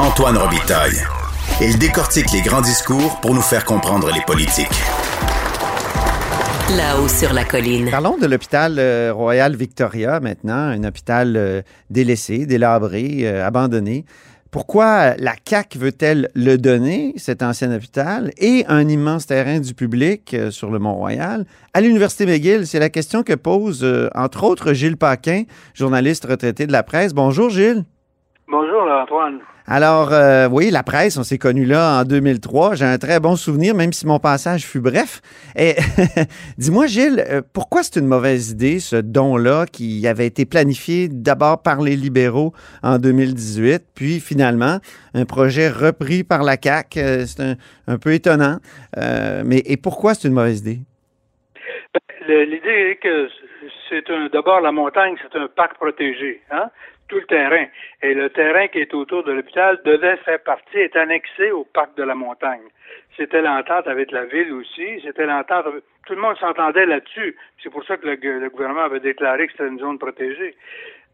Antoine Robitaille. Il décortique les grands discours pour nous faire comprendre les politiques. Là-haut sur la colline. Parlons de l'hôpital euh, Royal Victoria maintenant, un hôpital euh, délaissé, délabré, euh, abandonné. Pourquoi la CAC veut-elle le donner, cet ancien hôpital, et un immense terrain du public sur le Mont-Royal? À l'Université McGill? C'est la question que pose, entre autres, Gilles Paquin, journaliste retraité de la presse. Bonjour, Gilles. Bonjour, Antoine. Alors, euh, oui, la presse, on s'est connus là en 2003. J'ai un très bon souvenir, même si mon passage fut bref. Et dis-moi, Gilles, euh, pourquoi c'est une mauvaise idée, ce don-là, qui avait été planifié d'abord par les libéraux en 2018, puis finalement, un projet repris par la CAQ. Euh, c'est un, peu étonnant. mais et pourquoi c'est une mauvaise idée? Ben, l'idée est que c'est un d'abord la montagne, c'est un parc protégé. Hein? tout le terrain. Et le terrain qui est autour de l'hôpital devait faire partie, est annexé au parc de la montagne. C'était l'entente avec la ville aussi, c'était l'entente, tout le monde s'entendait là-dessus. C'est pour ça que le, gouvernement avait déclaré que c'était une zone protégée.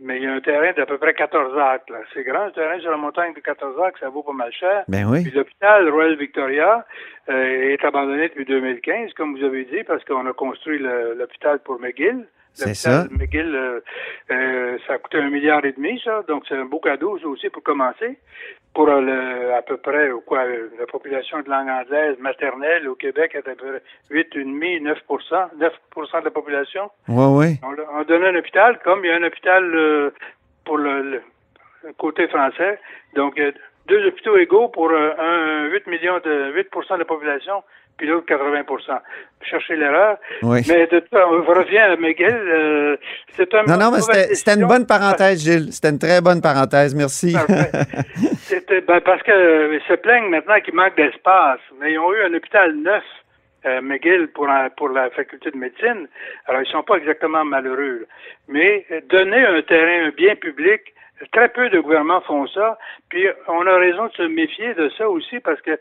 Mais il y a un terrain d'à peu près 14 acres. C'est grand, un terrain sur la montagne de 14 acres, ça vaut pas mal cher. Ben oui. Puis l'hôpital Royal Victoria euh, est abandonné depuis 2015, comme vous avez dit, parce qu'on a construit l'hôpital pour McGill. C'est ça. McGill, euh, euh, ça a coûté un milliard et demi, ça. Donc, c'est un beau cadeau, ça aussi, pour commencer. Pour euh, le, à peu près, quoi, la population de langue anglaise maternelle au Québec est à peu près 8,5, 9 9% de la population. Oui, oui. On, on donne un hôpital, comme il y a un hôpital pour le, côté français. Donc, deux hôpitaux égaux pour un 8 millions de 8% de la population puis l'autre 80 Chercher l'erreur. Oui. Mais de, on revient à Miguel. Euh, c'est un Non, non, mais c'était une bonne parenthèse, Gilles. C'était une très bonne parenthèse. Merci. c'était ben, parce que ils se plaignent maintenant qu'il manque d'espace. Mais ils ont eu un hôpital neuf. Euh, McGill pour, pour la faculté de médecine. Alors, ils sont pas exactement malheureux. Mais donner un terrain, un bien public, très peu de gouvernements font ça. Puis, on a raison de se méfier de ça aussi parce que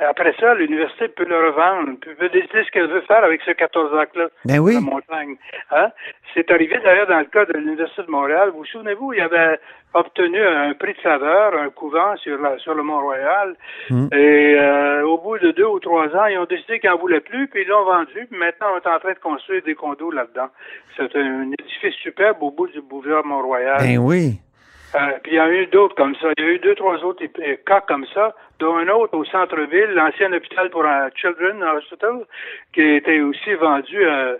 après ça, l'université peut le revendre, peut décider ce qu'elle veut faire avec ce 14 acres-là ben oui. la montagne. Hein? C'est arrivé d'ailleurs dans le cas de l'Université de Montréal. Vous vous souvenez-vous, il avait obtenu un prix de faveur, un couvent sur, la, sur le Mont-Royal. Hmm. Et euh, au bout de deux ou trois ans, ils ont décidé qu'ils n'en voulaient plus, puis ils l'ont vendu. Puis maintenant, on est en train de construire des condos là-dedans. C'est un, édifice superbe au bout du boulevard Mont-Royal. Ben oui. Euh, puis il y a eu d'autres comme ça. Il y a eu deux, trois autres cas comme ça, dont un autre au centre-ville, l'ancien hôpital pour un Children Hospital, qui était aussi vendu euh,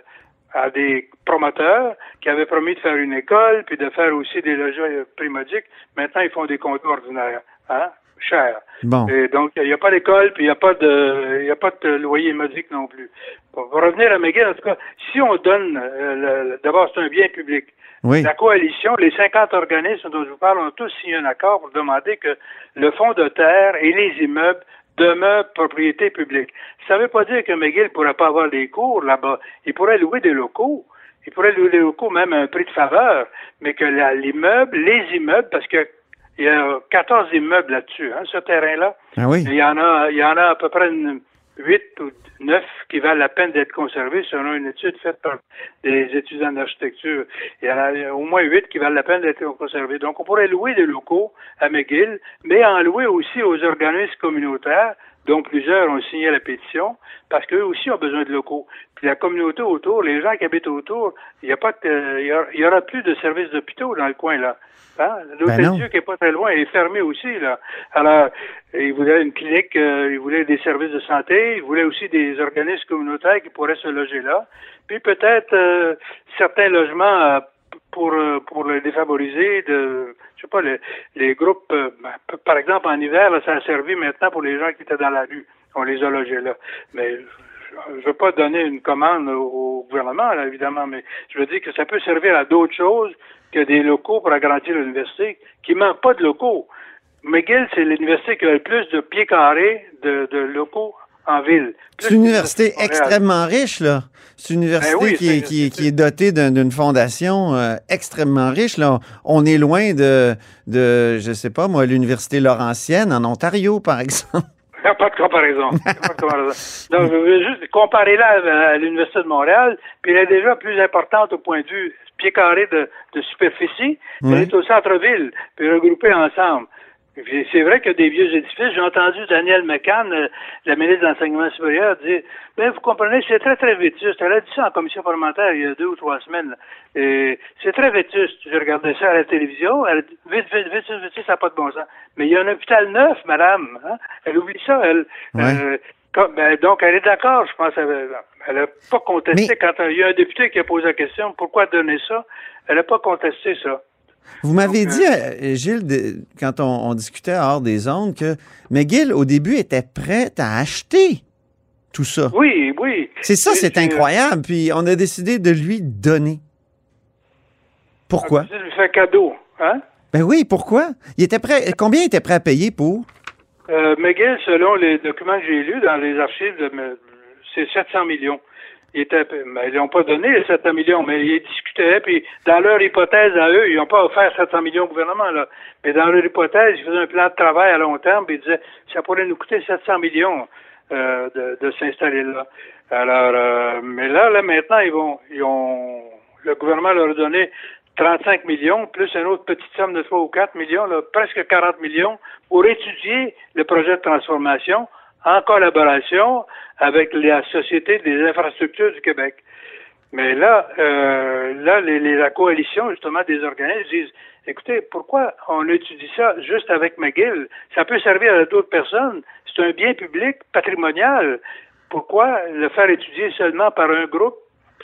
à des promoteurs qui avaient promis de faire une école, puis de faire aussi des logements primodiques. Maintenant, ils font des comptes ordinaires. Hein? Cher. Bon. Et donc, il n'y a pas d'école, puis il n'y a pas de a pas de loyer modique non plus. Pour revenir à McGill, en tout cas, si on donne, euh, d'abord, c'est un bien public. La coalition, les 50 organismes dont je vous parle, ont tous signé un accord pour demander que le fonds de terre et les immeubles demeurent propriété publique. Ça ne veut pas dire que McGill ne pourrait pas avoir des cours là-bas. Il pourrait louer des locaux. Il pourrait louer des locaux même à un prix de faveur, mais que l'immeuble, les immeubles, parce que il y a 14 immeubles là-dessus, hein, ce terrain-là. Ah oui. Il y en a, il y en a à peu près une, 8 ou 9 qui valent la peine d'être conservés selon une étude faite par des étudiants d'architecture. Il y en a au moins 8 qui valent la peine d'être conservés. Donc, on pourrait louer des locaux à McGill, mais en louer aussi aux organismes communautaires dont plusieurs ont signé la pétition, parce qu'eux aussi ont besoin de locaux. Puis la communauté autour, les gens qui habitent autour, il n'y a pas il y, aura plus de services d'hôpitaux dans le coin là. Hein? L'hôtel ben Dieu qui est pas très loin est fermé aussi là. Alors, ils voulaient une clinique, euh, ils voulaient des services de santé, ils voulaient aussi des organismes communautaires qui pourraient se loger là. Puis peut-être euh, certains logements euh, pour pour les défavoriser de je sais pas les, les groupes ben, par exemple en hiver ça a servi maintenant pour les gens qui étaient dans la rue on les a logés là mais je ne veux pas donner une commande au gouvernement, évidemment, mais je veux dire que ça peut servir à d'autres choses que des locaux pour agrandir l'université, qui ne manque pas de locaux. McGill, c'est l'université qui a le plus de pieds carrés de, de locaux en ville. C'est une université extrêmement riche, là. C'est une université Ben oui, qui, est, c'est- qui, est- c'est- qui est dotée d'un- d'une fondation euh, extrêmement riche, là. On est loin de, de je sais pas, moi, l'université Laurentienne en Ontario, par exemple. Il n'y a pas de comparaison. Donc, je veux juste comparer là à, à l'Université de Montréal, puis elle est déjà plus importante au point de vue pied carré de, de superficie. Elle est au centre-ville, puis regroupée ensemble. C'est vrai qu'il y a des vieux édifices. J'ai entendu Daniel McCann, euh, la ministre de l'Enseignement supérieur, dire Ben, vous comprenez, c'est très, très vétuste. Elle a dit ça en commission parlementaire il y a deux ou trois semaines. c'est très vétuste. J'ai regardé ça à la télévision. Elle a dit Vite, vite, vite, vite, vite, ça n'a pas de bon sens. Mais il y a un hôpital neuf, madame. Hein? Elle oublie ça, elle. Ouais. Euh, comme- ben, donc, elle est d'accord, je pense. Elle n'a pas contesté Mais- quand il y a un député qui a posé la question pourquoi donner ça? Elle n'a pas contesté ça. Vous m'avez dit, euh, Gilles, de- quand on, on discutait hors des ondes, que McGill, au début, était prête à acheter tout ça. Oui, oui. C'est ça, c'est incroyable. Puis on a décidé de lui donner. Pourquoi? Tu lui fais cadeau. Hein? Ben oui, pourquoi? Il était prêt. Combien il était prêt à payer pour? Euh, McGill, selon les documents que j'ai lus dans les archives, c'est 700 millions. Ils ils n'ont pas donné les 700 millions, mais ils discutaient, puis dans leur hypothèse à eux, ils n'ont pas offert 700 millions au gouvernement, là. Mais dans leur hypothèse, ils faisaient un plan de travail à long terme, puis ils disaient, ça pourrait nous coûter 700 millions euh, de, de s'installer là. Alors, euh, mais là, là, maintenant, ils vont, ils ont, le gouvernement leur a donné 35 millions, plus une autre petite somme de 3 ou 4 millions, là, presque 40 millions, pour étudier le projet de transformation en collaboration avec la Société des infrastructures du Québec. Mais là, euh, là, les, les- la coalition, justement, des organismes disent, écoutez, pourquoi on étudie ça juste avec McGill? Ça peut servir à d'autres personnes. C'est un bien public, patrimonial. Pourquoi le faire étudier seulement par un groupe?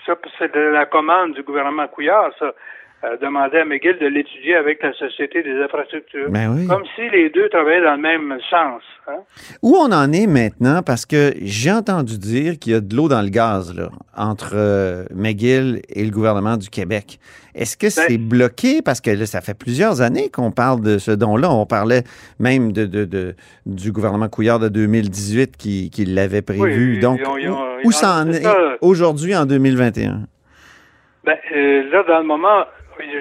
Ça, c'est de la commande du gouvernement Couillard, ça. Euh, demander à McGill de l'étudier avec la Société des infrastructures. Ben oui. Comme si les deux travaillaient dans le même sens. Hein? Où on en est maintenant? Parce que j'ai entendu dire qu'il y a de l'eau dans le gaz là, entre euh, McGill et le gouvernement du Québec. Est-ce que c'est bloqué? Parce que là, ça fait plusieurs années qu'on parle de ce don-là. On parlait même de, de- de- du gouvernement Couillard de 2018 qui, qui l'avait prévu. Oui, Donc, ils ont- ils ont- où, où ça en est aujourd'hui en 2021? Ben, euh, là, dans le moment,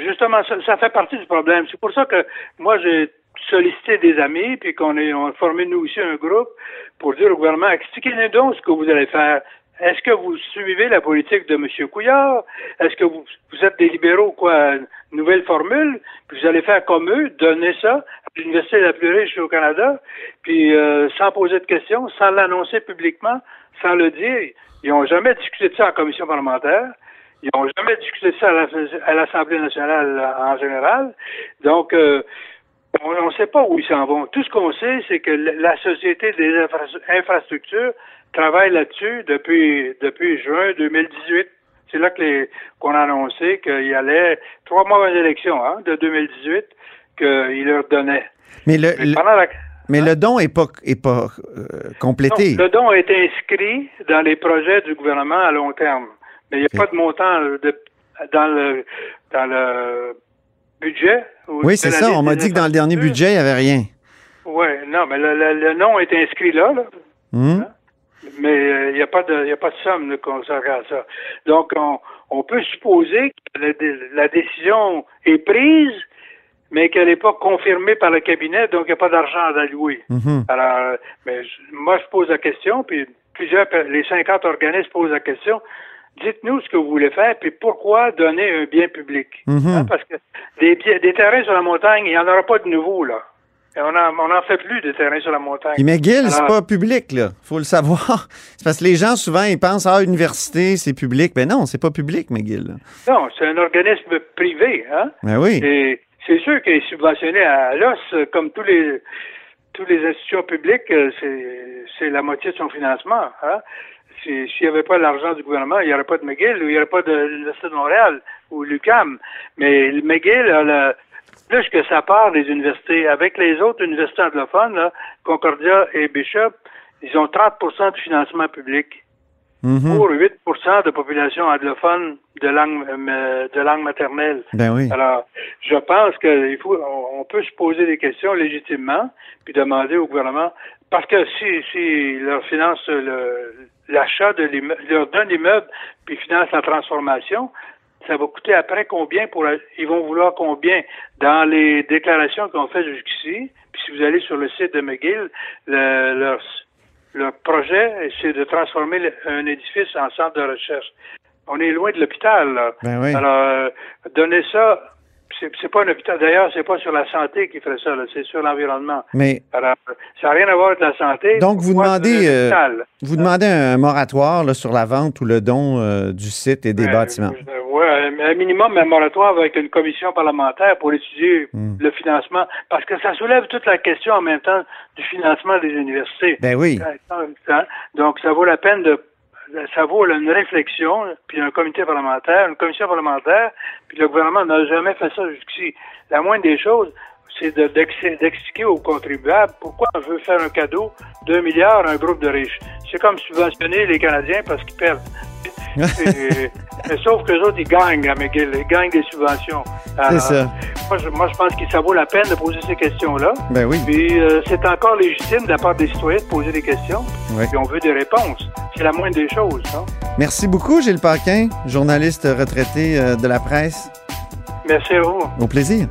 justement, ça, ça fait partie du problème. C'est pour ça que moi, j'ai sollicité des amis, puis qu'on est, on a formé nous aussi un groupe pour dire au gouvernement, expliquez-nous donc ce que vous allez faire. Est-ce que vous suivez la politique de M. Couillard? Est-ce que vous, vous êtes des libéraux, quoi, nouvelle formule? Puis vous allez faire comme eux, donner ça à l'université la plus riche au Canada, puis euh, sans poser de questions, sans l'annoncer publiquement, sans le dire. Ils n'ont jamais discuté de ça en commission parlementaire. Ils n'ont jamais discuté de ça à la- à l'Assemblée nationale en général. Donc, euh, on ne sait pas où ils s'en vont. Tout ce qu'on sait, c'est que la Société des infra- infrastructures travaille là-dessus depuis, depuis juin 2018. C'est là qu'on a annoncé qu'il y allait trois mois avant l'élection hein, de 2018 qu'ils leur donnaient. Mais le, Mais la- mais le don n'est pas, est pas euh, complété. Non, le don été inscrit dans les projets du gouvernement à long terme. Mais il n'y a pas de montant euh, de- dans le dans le budget. ou oui, c'est ça. On m'a dit que dans le dernier budget, il n'y avait rien. Oui, non, mais le, le- le nom est inscrit là, là. Hmm? mais euh, il n'y a pas de il y a pas de somme consacrée à ça. Donc on, on peut supposer que la, dé- la décision est prise, mais qu'elle n'est pas confirmée par le cabinet, donc il n'y a pas d'argent à allouer. Mhm. Alors, euh, mais moi, je pose la question, puis plusieurs, les 50 organismes posent la question. Dites-nous ce que vous voulez faire, puis pourquoi donner un bien public? Mhm. Hein, parce que des, terrains sur la montagne, il n'y en aura pas de nouveaux, là. Et on n'en on en fait plus de terrains sur la montagne. Puis McGill, c'est pas public, là. faut le savoir. C'est parce que les gens, souvent, ils pensent, ah, université, c'est public. Ben non, c'est pas public, McGill. là. Non, c'est un organisme privé, hein? Ben oui. Et c'est sûr qu'il est subventionné à l'os, comme tous les tous les institutions publiques, euh, c'est c'est la moitié de son financement. Hein? Si- S'il n'y avait pas l'argent du gouvernement, il n'y aurait pas de McGill ou il n'y aurait pas de l'Université de Montréal ou l'UQAM. Mais McGill a le- plus que sa part des universités. Avec les autres universités anglophones, là, Concordia et Bishop, ils ont 30% du financement public. Mhm. pour 8% de population anglophone de langue euh, de langue maternelle. Ben oui. Alors, je pense qu'il faut, on, peut se poser des questions légitimement, puis demander au gouvernement, parce que si, si leur finance le- l'achat de l'immeuble, leur donne l'immeuble, puis finance la transformation, ça va coûter après combien pour, ils vont vouloir combien? Dans les déclarations qu'on fait jusqu'ici, puis si vous allez sur le site de McGill, le- leur, leur projet, c'est de transformer un édifice en centre de recherche. On est loin de l'hôpital, là. Ben oui. Alors, euh, donner ça, c'est pas un hôpital. D'ailleurs, c'est pas sur la santé qui ferait ça, c'est sur l'environnement. Mais Alors, ça n'a rien à voir avec la santé. Donc, vous demandez, euh, vous demandez un moratoire là, sur la vente ou le don euh, du site et des Euh, bâtiments? euh, ouais, un minimum, un moratoire avec une commission parlementaire pour étudier Hmm. le financement. Parce que ça soulève toute la question en même temps du financement des universités. Ben oui. Donc, ça vaut la peine de ça vaut là, une réflexion, puis un comité parlementaire, une commission parlementaire, puis le gouvernement n'a jamais fait ça jusqu'ici. La moindre des choses, c'est de- d'ex- d'expliquer aux contribuables pourquoi on veut faire un cadeau d'un milliard à un groupe de riches. C'est comme subventionner les Canadiens parce qu'ils perdent. Et- mais sauf que les autres, ils gagnent à McGill, ils gagnent des subventions. Alors, C'est ça. Moi, je, moi, je pense que ça vaut la peine de poser ces questions-là. Ben oui. Puis euh, c'est encore légitime de la part des citoyens de poser des questions. Ouais. Puis on veut des réponses. C'est la moindre des choses. hein. Merci beaucoup, Gilles Paquin, journaliste retraité euh, de la presse. Merci à vous. Au plaisir.